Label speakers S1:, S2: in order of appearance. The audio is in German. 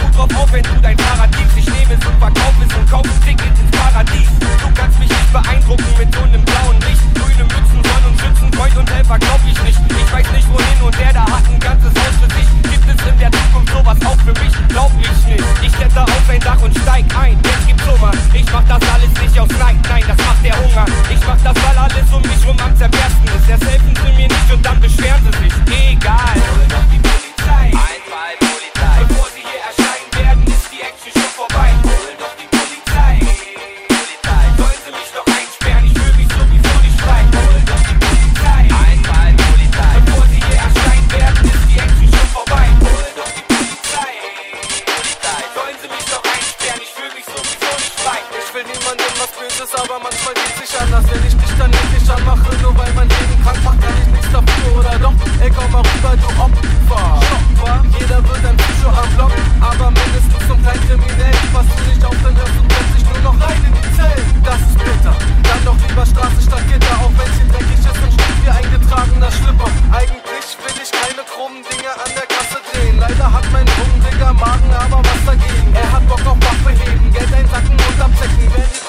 S1: guck drauf auf, wenn du dein Fahrrad. Ich nehme es und verkauf es und kauf es Ticket ins Paradies. Du kannst mich nicht beeindrucken mit so einem blauen Licht. Grüne Mützen, Sonnen und Schützen, Kreuz und Helfer glaub ich nicht. Ich weiß nicht wohin und der da hat ein ganzes Haus für sich. Gibt es in der Zukunft sowas auch für mich? Glaub mich nicht. Ich kletter auf ein Dach und steig ein. Jetzt gibt's Hunger. Ich mach das alles nicht aus Neid. Nein, das macht der Hunger. Ich mach das, weil alles um mich rum am zerbersten ist. Derselbe
S2: aber manchmal geht's sich anders. Wenn ich dich dann endlich anmache, nur weil mein Leben krank macht, kann ich nichts dafür oder doch? Ey, komm mal rüber, du Opfer. Schopfer, jeder wird ein Psycho am Block, aber mindestens zum kleinen Kriminell. Was du nicht auf, dann hörst du plötzlich nur noch rein in die Zellen. Das ist bitter, dann doch lieber Straße statt Gitter, auch wenn sie dreckig ist und steht wie eingetragener Schlipper. Eigentlich will ich keine krummen Dinge an der Kasse drehen. Leider hat mein Rumdicker Magen aber was dagegen. Er hat Bock auf Waffe heben, Geld einsacken und abzecken. Wenn die